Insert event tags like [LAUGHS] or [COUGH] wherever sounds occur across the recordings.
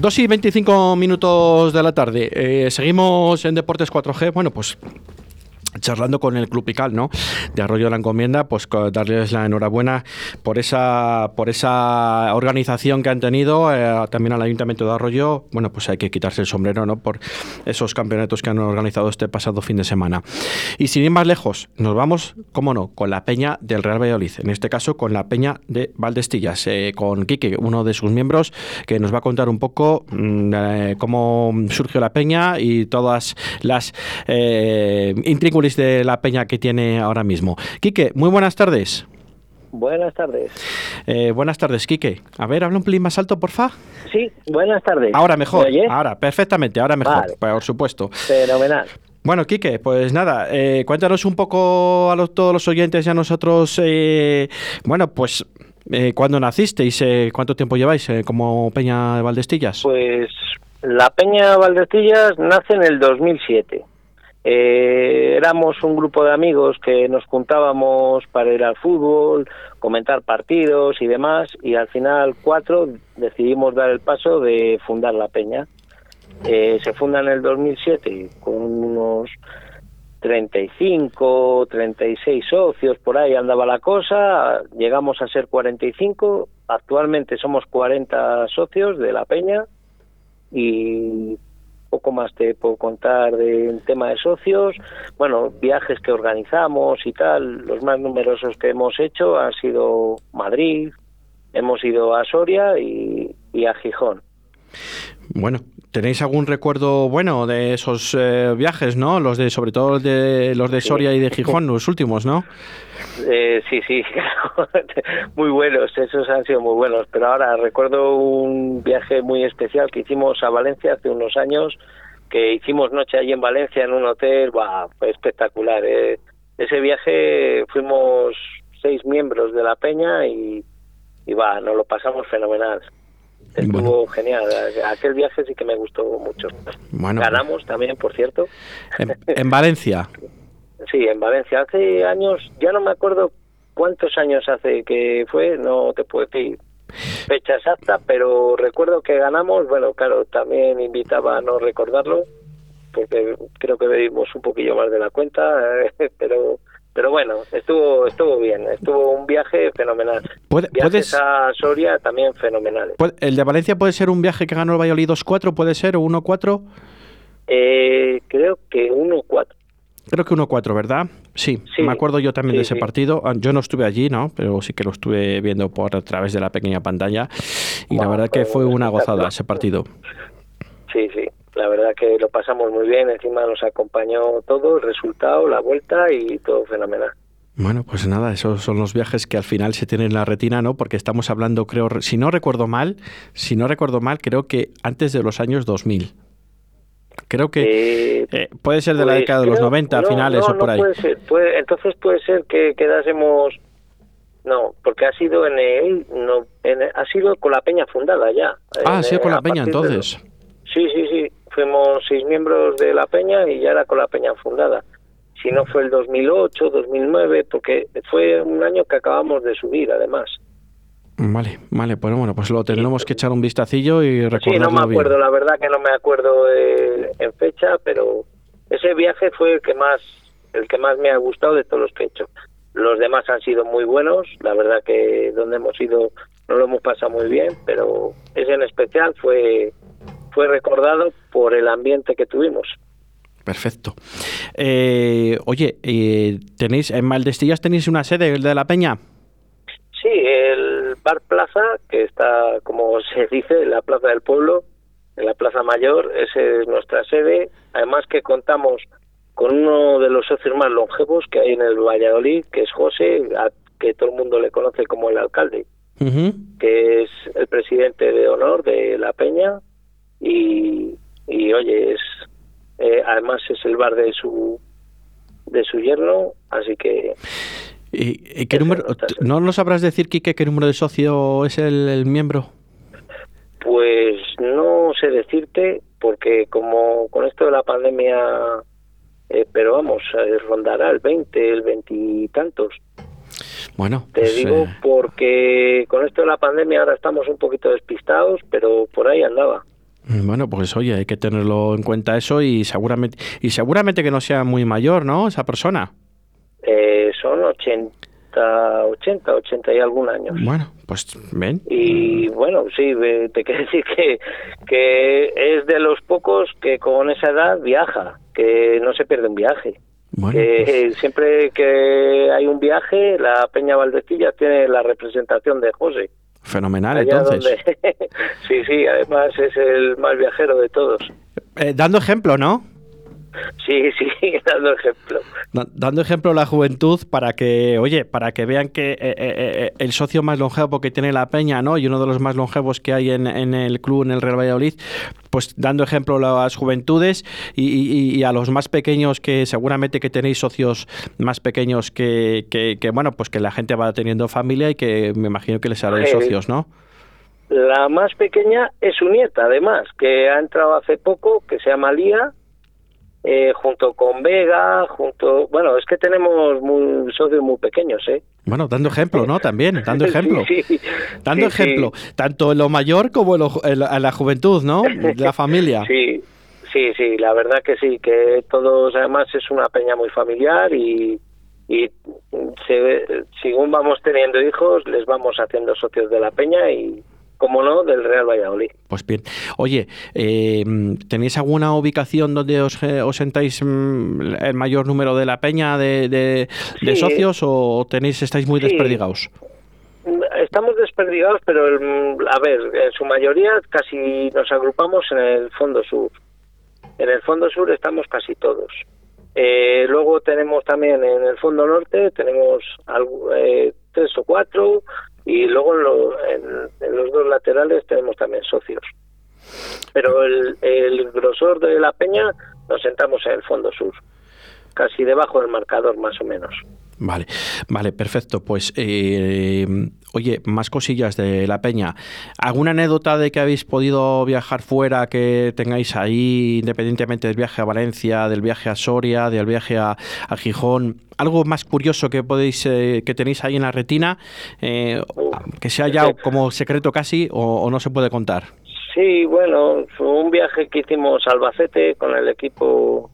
2 y 25 minutos de la tarde. Eh, seguimos en Deportes 4G. Bueno, pues charlando con el Club Pical, ¿no? De Arroyo de la Encomienda, pues darles la enhorabuena por esa por esa organización que han tenido, eh, también al Ayuntamiento de Arroyo, bueno, pues hay que quitarse el sombrero, ¿no? Por esos campeonatos que han organizado este pasado fin de semana. Y sin ir más lejos, nos vamos, cómo no, con la peña del Real Valladolid, en este caso con la peña de Valdestillas, eh, con Quique, uno de sus miembros, que nos va a contar un poco mm, eh, cómo surgió la peña y todas las eh, de la peña que tiene ahora mismo. Quique, muy buenas tardes. Buenas tardes. Eh, buenas tardes, Quique. A ver, habla un pelín más alto, porfa. Sí, buenas tardes. Ahora mejor. Ahora, perfectamente, ahora mejor, por supuesto. Fenomenal. Bueno, Quique, pues nada, eh, cuéntanos un poco a todos los oyentes y a nosotros, eh, bueno, pues eh, cuándo nacisteis, cuánto tiempo lleváis como Peña de Valdestillas. Pues la Peña de Valdestillas nace en el 2007. Eh, éramos un grupo de amigos que nos juntábamos para ir al fútbol, comentar partidos y demás, y al final cuatro decidimos dar el paso de fundar la peña. Eh, se funda en el 2007 con unos 35, 36 socios, por ahí andaba la cosa, llegamos a ser 45, actualmente somos 40 socios de la peña y poco más te puedo contar del tema de socios. Bueno, viajes que organizamos y tal, los más numerosos que hemos hecho han sido Madrid, hemos ido a Soria y, a Gijón. Bueno, ¿tenéis algún recuerdo bueno de esos eh, viajes, no? Los de, sobre todo de los de Soria y de Gijón, los últimos, ¿no? [LAUGHS] Eh, sí, sí, [LAUGHS] muy buenos, esos han sido muy buenos, pero ahora recuerdo un viaje muy especial que hicimos a Valencia hace unos años, que hicimos noche allí en Valencia en un hotel, fue espectacular. Eh. Ese viaje fuimos seis miembros de la peña y, y va, nos lo pasamos fenomenal. Estuvo genial. Aquel viaje sí que me gustó mucho. Ganamos también, por cierto. en Valencia. Sí, en Valencia. Hace años, ya no me acuerdo cuántos años hace que fue, no te puedo decir fecha exacta, pero recuerdo que ganamos, bueno, claro, también invitaba a no recordarlo, porque creo que bebimos un poquillo más de la cuenta, [LAUGHS] pero pero bueno, estuvo estuvo bien, estuvo un viaje fenomenal. ¿Puedes, Viajes a Soria también fenomenales. ¿El de Valencia puede ser un viaje que ganó el Valladolid 2-4, puede ser, o 1-4? Eh, creo que 1-4. Creo que 1-4, ¿verdad? Sí, me acuerdo yo también de ese partido. Ah, yo no estuve allí, ¿no? Pero sí que lo estuve viendo por a través de la pequeña pantalla. Y la verdad que fue una gozada ese partido. Sí, sí. La verdad que lo pasamos muy bien. Encima nos acompañó todo, el resultado, la vuelta y todo fenomenal. Bueno, pues nada, esos son los viajes que al final se tienen en la retina, ¿no? Porque estamos hablando, creo, si no recuerdo mal, si no recuerdo mal, creo que antes de los años 2000. Creo que eh, eh, puede ser de la pues década de los 90, finales o por ahí. Puede ser, entonces puede ser que quedásemos. No, porque ha sido en el. No, ha sido con la peña fundada ya. Ah, ha sido con la peña entonces. sí, sí, sí. Fuimos seis miembros de la peña y ya era con la peña fundada. Si no fue el 2008, 2009, porque fue un año que acabamos de subir además. Vale, vale, pues bueno, pues lo tendremos que echar un vistacillo y recordarlo Sí, no me acuerdo, la verdad que no me acuerdo en fecha, pero ese viaje fue el que más el que más me ha gustado de todos los que he hecho. Los demás han sido muy buenos, la verdad que donde hemos ido no lo hemos pasado muy bien, pero ese en especial fue fue recordado por el ambiente que tuvimos. Perfecto. Eh, oye, eh, tenéis en Maldestillas tenéis una sede de la Peña. Sí, el Bar Plaza, que está, como se dice, en la Plaza del Pueblo, en la Plaza Mayor, esa es nuestra sede. Además que contamos con uno de los socios más longevos que hay en el Valladolid, que es José, a, que todo el mundo le conoce como el alcalde, que es el presidente de honor de La Peña y, y oye, es eh, además es el bar de su de su yerno, así que ¿Y, qué número? ¿No nos sabrás decir, Quique, qué número de socio es el, miembro? Pues no sé decirte, porque como con esto de la pandemia, eh, pero vamos, eh, rondará el 20, el 20 y tantos. Bueno, te pues, digo porque con esto de la pandemia ahora estamos un poquito despistados, pero por ahí andaba. Bueno, pues oye, hay que tenerlo en cuenta eso y seguramente y seguramente que no sea muy mayor, ¿no? Esa persona. Eh, son 80, 80, 80 y algún años. Bueno, pues ven. Y bueno, sí, te quiero [LAUGHS] decir que, que es de los pocos que con esa edad viaja, que no se pierde un viaje. que pues [LAUGHS] siempre que hay un viaje, la Peña Valdecilla tiene la representación de José. Fenomenal, entonces. [LAUGHS] sí, sí, además es el más viajero de todos. Eh, dando ejemplo, ¿no? Sí, [LAUGHS] sí, dando ejemplo. Dando ejemplo a la juventud para que, oye, para que vean que eh, eh, el socio más longevo que tiene la Peña, ¿no? Y uno de los más longevos que hay en, el club, en el Real Valladolid, pues dando ejemplo a las juventudes y, a los más pequeños que seguramente que tenéis socios más pequeños que, que, bueno, pues que la gente va teniendo familia y que me imagino que les haré socios, ¿no? La más pequeña es su nieta, además, que ha entrado hace poco, que se llama Lía, eh, junto con Vega, junto, bueno, es que tenemos muy, socios muy pequeños, ¿eh? Bueno, dando ejemplo, ¿no? También, dando [LAUGHS] ejemplo. dando ejemplo, tanto en lo mayor como en, la juventud, ¿no? [LAUGHS] La familia. Sí, sí, sí, la verdad que sí, que todos, además es una peña muy familiar y, y según vamos teniendo hijos, les vamos haciendo socios de la peña y, como no, del Real Valladolid. Pues bien. Oye, eh, ¿tenéis alguna ubicación donde os, eh, os, sentáis mm, el mayor número de la peña de, socios o tenéis estáis muy desperdigados? Estamos desperdigados, pero a ver, en su mayoría casi nos agrupamos en el fondo sur. En el fondo sur estamos casi todos. Eh, luego tenemos también en el fondo norte, tenemos algo, tres o cuatro, y luego en, los dos laterales tenemos también socios. Pero el, el grosor de la peña nos sentamos en el fondo sur, casi debajo del marcador más o menos. Vale, vale, perfecto. Pues, eh, oye, más cosillas de la peña. ¿Alguna anécdota de que habéis podido viajar fuera que tengáis ahí, independientemente del viaje a Valencia, del viaje a Soria, del viaje a, Gijón? ¿Algo más curioso que podéis, eh, que tenéis ahí en la retina, eh, que sea ya como secreto casi o, o no se puede contar? Sí, bueno, fue un viaje que hicimos a Albacete con el equipo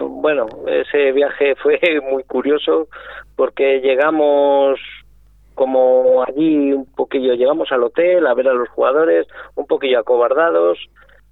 bueno, ese viaje [LAUGHS] fue muy curioso porque llegamos como allí un poquillo, llegamos al hotel a ver a los jugadores, un poquillo acobardados,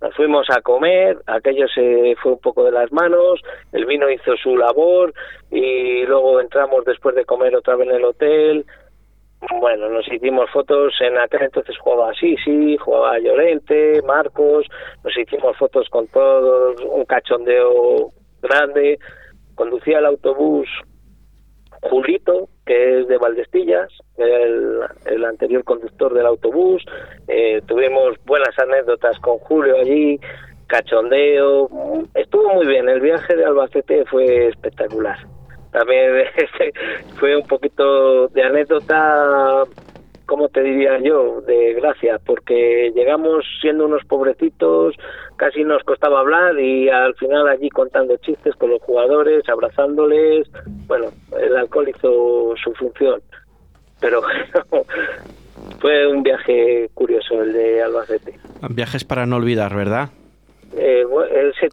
nos fuimos a comer, aquello se fue un poco de las manos, el vino hizo su labor y luego entramos después de comer otra vez en el hotel. Bueno, nos hicimos fotos, en aquel entonces jugaba Sisi, jugaba Llorente, Marcos, nos hicimos fotos con todos, un cachondeo grande, conducía el autobús Julito, que es de Valdestillas, el, el anterior conductor del autobús. Eh, tuvimos buenas anécdotas con Julio allí, cachondeo. Estuvo muy bien, el viaje de Albacete fue espectacular. También [LAUGHS] fue un poquito de anécdota ¿cómo te diría yo? De gracia, porque llegamos siendo unos pobrecitos, casi nos costaba hablar y al final allí contando chistes con los jugadores, abrazándoles. Bueno, el alcohol hizo su función. Pero [LAUGHS] fue un viaje curioso el de Albacete. Viajes para no olvidar, ¿verdad? Eh, ese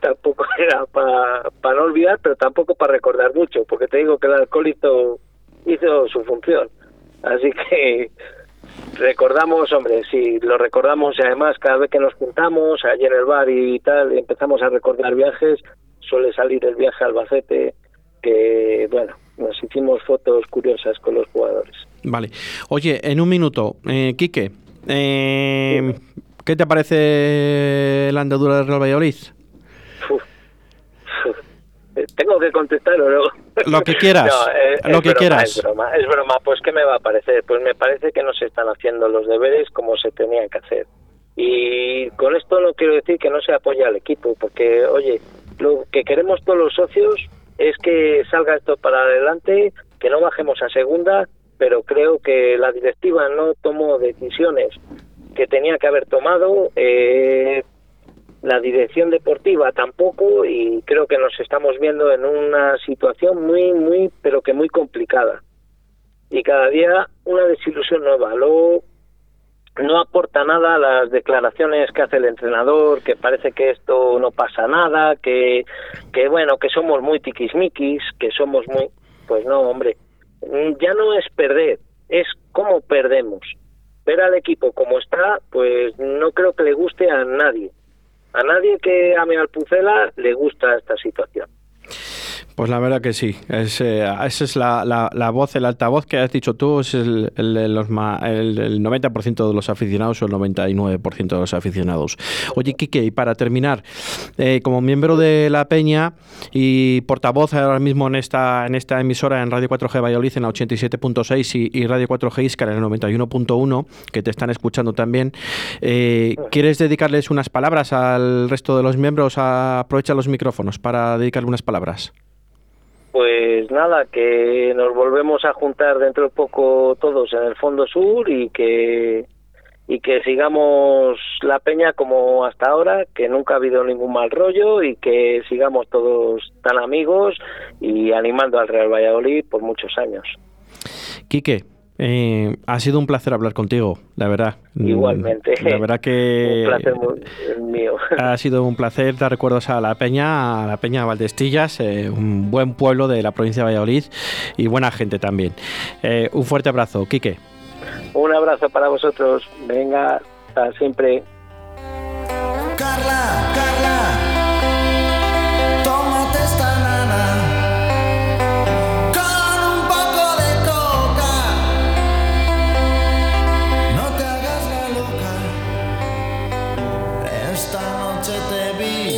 tampoco [LAUGHS] era para no olvidar, pero tampoco para recordar mucho, porque te digo que el alcohol hizo, hizo su función. Así que recordamos, hombre, sí, lo recordamos y además cada vez que nos juntamos allí en el bar y tal, y empezamos a recordar viajes, suele salir el viaje a Albacete, que bueno, nos hicimos fotos curiosas con los jugadores. Vale. Oye, en un minuto, eh, Quique, eh, ¿qué te parece la andadura del Real Valladolid? Tengo que contestar o no. Lo que quieras, [LAUGHS] lo que quieras. Es broma, es broma, pues ¿qué me va a parecer? Pues me parece que no se están haciendo los deberes como se tenían que hacer. Y con esto no quiero decir que no se apoya al equipo, porque, oye, lo que queremos todos los socios es que salga esto para adelante, que no bajemos a segunda, pero creo que la directiva no tomó decisiones que tenía que haber tomado. Eh, la dirección deportiva tampoco y creo que nos estamos viendo en una situación muy, muy, pero que muy complicada. Y cada día una desilusión nueva. Luego, no aporta nada las declaraciones que hace el entrenador, que parece que esto no pasa nada, que, que bueno, que somos muy tiquismiquis, que somos muy... Pues no, hombre, ya no es perder, es cómo perdemos. Ver al equipo como está, pues no creo que le guste a nadie. A nadie que ame al Pucela le gusta esta situación. Pues la verdad que sí. Es, eh, esa es la, la, voz, el altavoz que has dicho tú, es el, el, los, el, 90% de los aficionados o el 99% de los aficionados. Oye, Quique, y para terminar, eh, como miembro de la Peña y portavoz ahora mismo en esta, en esta emisora en Radio 4G Valladolid en la 87.6 y, y, Radio 4G Iscar en el 91.1, que te están escuchando también, eh, ¿quieres dedicarles unas palabras al resto de los miembros? Aprovecha los micrófonos para dedicarle unas palabras. Pues nada, que nos volvemos a juntar dentro de poco todos en el Fondo Sur y que y que sigamos la peña como hasta ahora, que nunca ha habido ningún mal rollo y que sigamos todos tan amigos y animando al Real Valladolid por muchos años. Quique, eh, ha sido un placer hablar contigo, la verdad. Igualmente. La verdad que. [LAUGHS] Un placer mío. [LAUGHS] Ha sido un placer dar recuerdos a la Peña, a la Peña Valdestillas, eh, un buen pueblo de la provincia de Valladolid y buena gente también. Eh, un fuerte abrazo, Quique. Un abrazo para vosotros. Venga, hasta siempre. Carla, Carla.